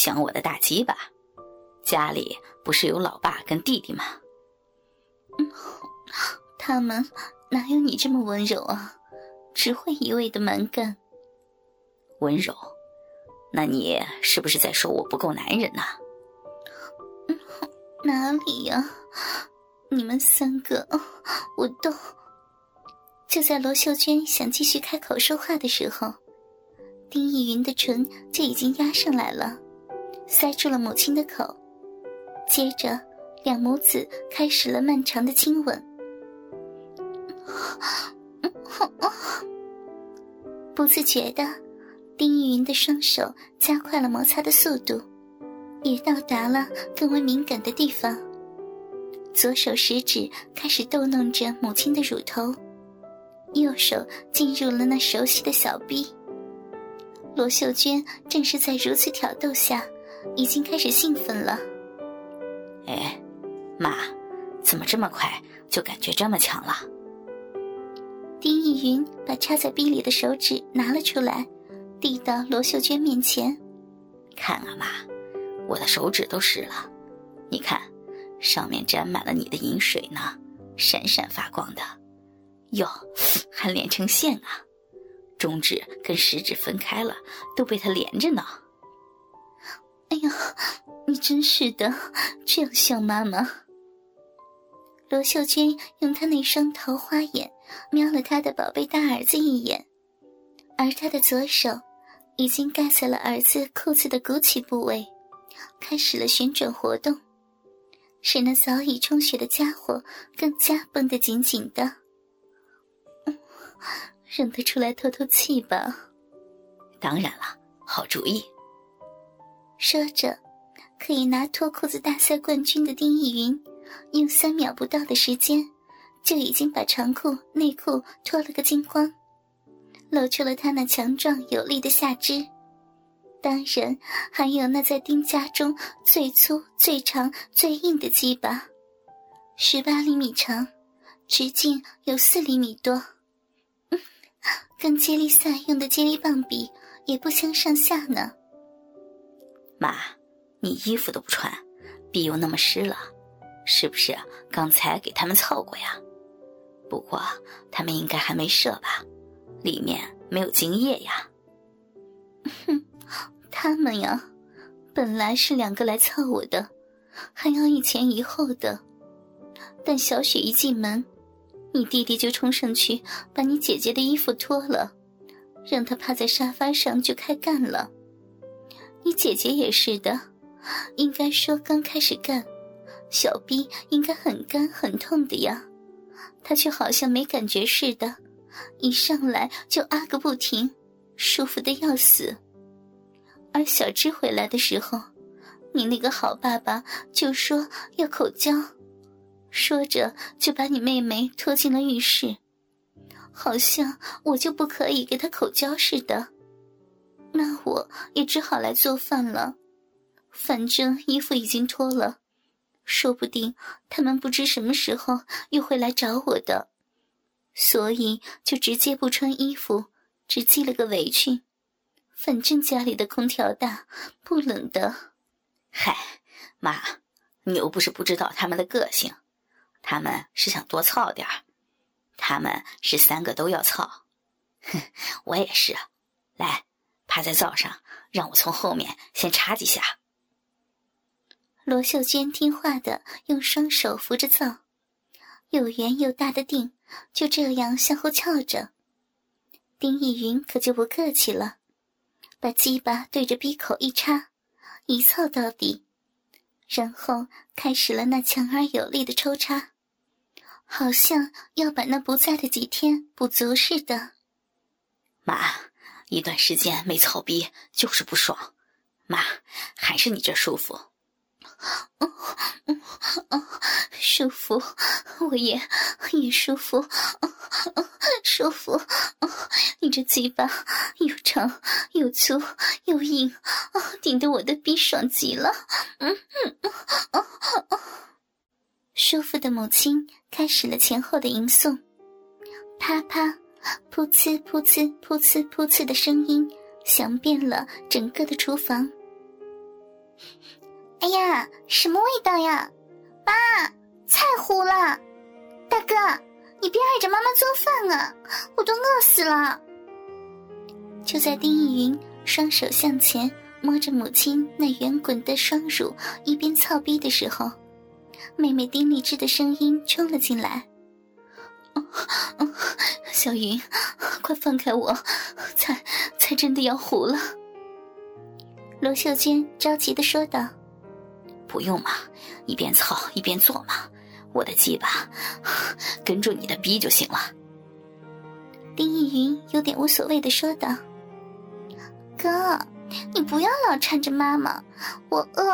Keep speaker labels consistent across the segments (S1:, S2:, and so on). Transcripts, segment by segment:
S1: 想我的大鸡巴？家里不是有老爸跟弟弟吗？
S2: 嗯，他们哪有你这么温柔啊？只会一味的蛮干。
S1: 温柔？那你是不是在说我不够男人呢？
S2: 哪里呀？你们三个，我都……就在罗秀娟想继续开口说话的时候，丁逸云的唇就已经压上来了，塞住了母亲的口。接着，两母子开始了漫长的亲吻。不自觉的，丁玉云的双手加快了摩擦的速度，也到达了更为敏感的地方。左手食指开始逗弄着母亲的乳头，右手进入了那熟悉的小臂。罗秀娟正是在如此挑逗下，已经开始兴奋了。
S1: 哎，妈，怎么这么快就感觉这么强了？
S2: 丁逸云把插在臂里的手指拿了出来，递到罗秀娟面前。
S1: 看啊，妈，我的手指都湿了，你看，上面沾满了你的饮水呢，闪闪发光的。哟，还连成线啊！中指跟食指分开了，都被它连着呢。
S2: 哎呀，你真是的，这样像妈妈。罗秀娟用她那双桃花眼瞄了她的宝贝大儿子一眼，而她的左手已经盖在了儿子裤子的鼓起部位，开始了旋转活动，使那早已充血的家伙更加绷得紧紧的。认得出来透透气吧？
S1: 当然了，好主意。
S2: 说着，可以拿脱裤子大赛冠军的丁逸云。用三秒不到的时间，就已经把长裤、内裤脱了个精光，露出了他那强壮有力的下肢，当然还有那在丁家中最粗、最长、最硬的鸡巴，十八厘米长，直径有四厘米多，嗯 跟接力赛用的接力棒比也不相上下呢。
S1: 妈，你衣服都不穿，臂又那么湿了。是不是刚才给他们凑过呀？不过他们应该还没射吧，里面没有精液呀。
S2: 哼，他们呀，本来是两个来凑我的，还要一前一后的。但小雪一进门，你弟弟就冲上去把你姐姐的衣服脱了，让她趴在沙发上就开干了。你姐姐也是的，应该说刚开始干。小臂应该很干很痛的呀，他却好像没感觉似的，一上来就啊个不停，舒服的要死。而小芝回来的时候，你那个好爸爸就说要口交，说着就把你妹妹拖进了浴室，好像我就不可以给他口交似的。那我也只好来做饭了，反正衣服已经脱了。说不定他们不知什么时候又会来找我的，所以就直接不穿衣服，只系了个围裙。反正家里的空调大，不冷的。
S1: 嗨，妈，你又不是不知道他们的个性，他们是想多操点儿，他们是三个都要操。哼，我也是。来，趴在灶上，让我从后面先插几下。
S2: 罗秀娟听话的用双手扶着灶，又圆又大的腚就这样向后翘着。丁逸云可就不客气了，把鸡巴对着鼻口一插，一操到底，然后开始了那强而有力的抽插，好像要把那不在的几天补足似的。
S1: 妈，一段时间没操逼就是不爽，妈，还是你这舒服。
S2: 舒服，我也也舒服，舒服。你这嘴巴又长又粗又硬，顶得我的逼爽极了。嗯嗯嗯，舒服的母亲开始了前后的吟诵，啪啪，噗呲噗呲噗呲噗呲的声音响遍了整个的厨房。哎呀，什么味道呀？妈，菜糊了！大哥，你别碍着妈妈做饭啊，我都饿死了。就在丁逸云双手向前摸着母亲那圆滚的双乳，一边操逼的时候，妹妹丁丽芝的声音冲了进来：“小云，快放开我，菜菜真的要糊了。”罗秀娟着急的说道。
S1: 不用嘛，一边操一边做嘛，我的鸡巴跟住你的逼就行了。
S2: 丁逸云有点无所谓的说道：“哥，你不要老缠着妈妈，我饿，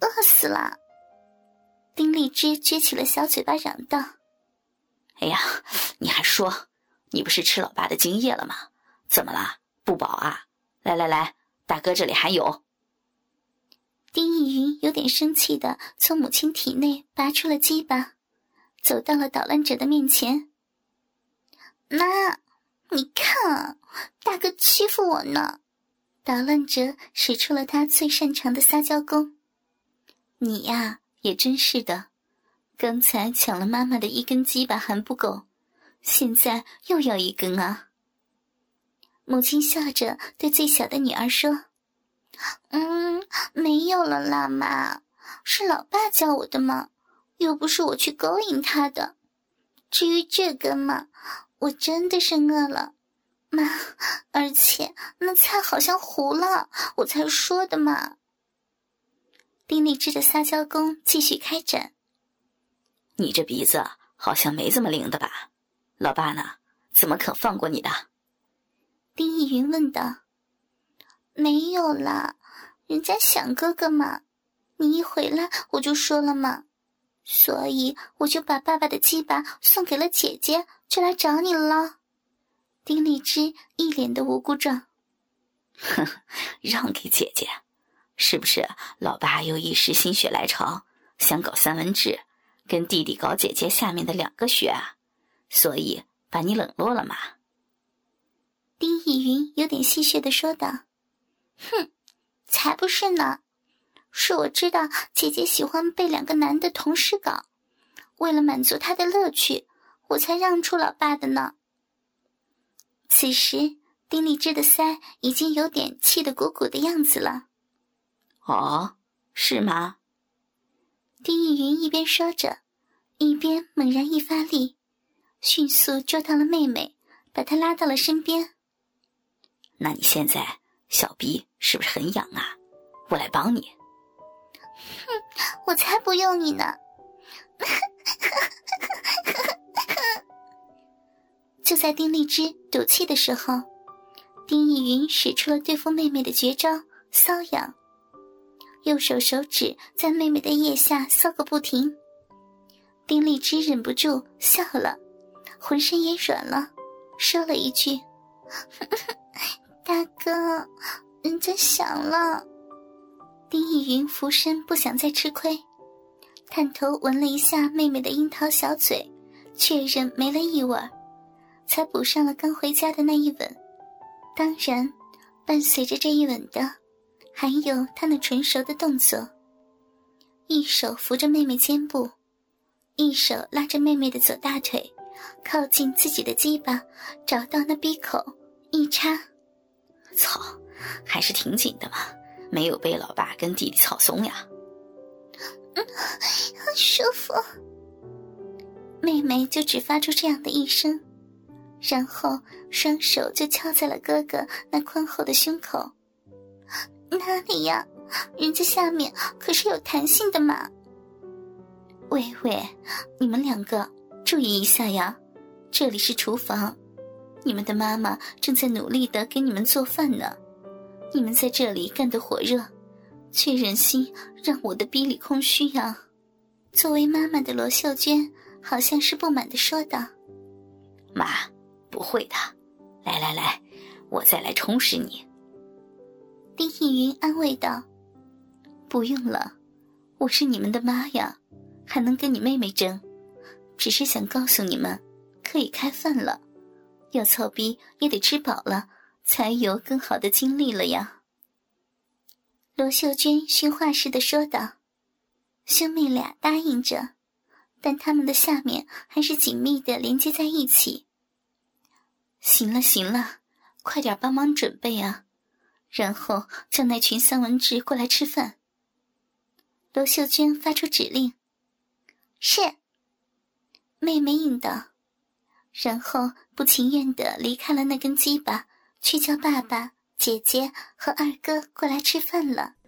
S2: 饿死了。”丁丽芝撅起了小嘴巴嚷道：“
S1: 哎呀，你还说，你不是吃老爸的精液了吗？怎么了？不饱啊？来来来，大哥这里还有。”
S2: 丁逸云有点生气的从母亲体内拔出了鸡巴，走到了捣乱者的面前。妈，你看，大哥欺负我呢！捣乱者使出了他最擅长的撒娇功。你呀，也真是的，刚才抢了妈妈的一根鸡巴还不够，现在又要一根啊！母亲笑着对最小的女儿说。嗯，没有了啦，妈，是老爸教我的嘛，又不是我去勾引他的。至于这根嘛，我真的是饿了，妈，而且那菜好像糊了，我才说的嘛。丁丽芝的撒娇功继续开展。
S1: 你这鼻子好像没这么灵的吧？老爸呢？怎么肯放过你的？
S2: 丁逸云问道。没有啦，人家想哥哥嘛，你一回来我就说了嘛，所以我就把爸爸的鸡巴送给了姐姐，就来找你了。丁荔枝一脸的无辜状，
S1: 哼，让给姐姐，是不是？老爸又一时心血来潮，想搞三文治，跟弟弟搞姐姐下面的两个穴啊，所以把你冷落了嘛？
S2: 丁逸云有点戏谑的说道。哼，才不是呢！是我知道姐姐喜欢被两个男的同时搞，为了满足她的乐趣，我才让出老爸的呢。此时，丁立之的腮已经有点气得鼓鼓的样子了。
S1: 哦，是吗？
S2: 丁逸云一边说着，一边猛然一发力，迅速捉到了妹妹，把她拉到了身边。
S1: 那你现在？小逼是不是很痒啊？我来帮你。
S2: 哼，我才不用你呢！就在丁荔枝赌气的时候，丁逸云使出了对付妹妹的绝招——瘙痒，右手手指在妹妹的腋下搔个不停。丁荔枝忍不住笑了，浑身也软了，说了一句。大哥，人家想了。丁义云俯身，不想再吃亏，探头闻了一下妹妹的樱桃小嘴，确认没了异味，才补上了刚回家的那一吻。当然，伴随着这一吻的，还有他那纯熟的动作。一手扶着妹妹肩部，一手拉着妹妹的左大腿，靠近自己的鸡巴，找到那闭口，一插。
S1: 操，还是挺紧的嘛，没有被老爸跟弟弟操松呀。
S2: 嗯，舒服。妹妹就只发出这样的一声，然后双手就敲在了哥哥那宽厚的胸口。哪里呀？人家下面可是有弹性的嘛。
S1: 喂喂，你们两个注意一下呀，这里是厨房。你们的妈妈正在努力的给你们做饭呢，你们在这里干得火热，却忍心让我的逼里空虚呀？
S2: 作为妈妈的罗秀娟好像是不满的说道：“
S1: 妈，不会的，来来来，我再来充实你。”
S2: 丁逸云安慰道：“
S1: 不用了，我是你们的妈呀，还能跟你妹妹争？只是想告诉你们，可以开饭了。”要操逼也得吃饱了，才有更好的精力了呀。
S2: 罗秀娟训话似的说道。兄妹俩答应着，但他们的下面还是紧密的连接在一起。
S1: 行了行了，快点帮忙准备啊，然后叫那群三文治过来吃饭。
S2: 罗秀娟发出指令：“是。”妹妹应道，然后不情愿的离开了那根鸡巴，去叫爸爸、姐姐和二哥过来吃饭了。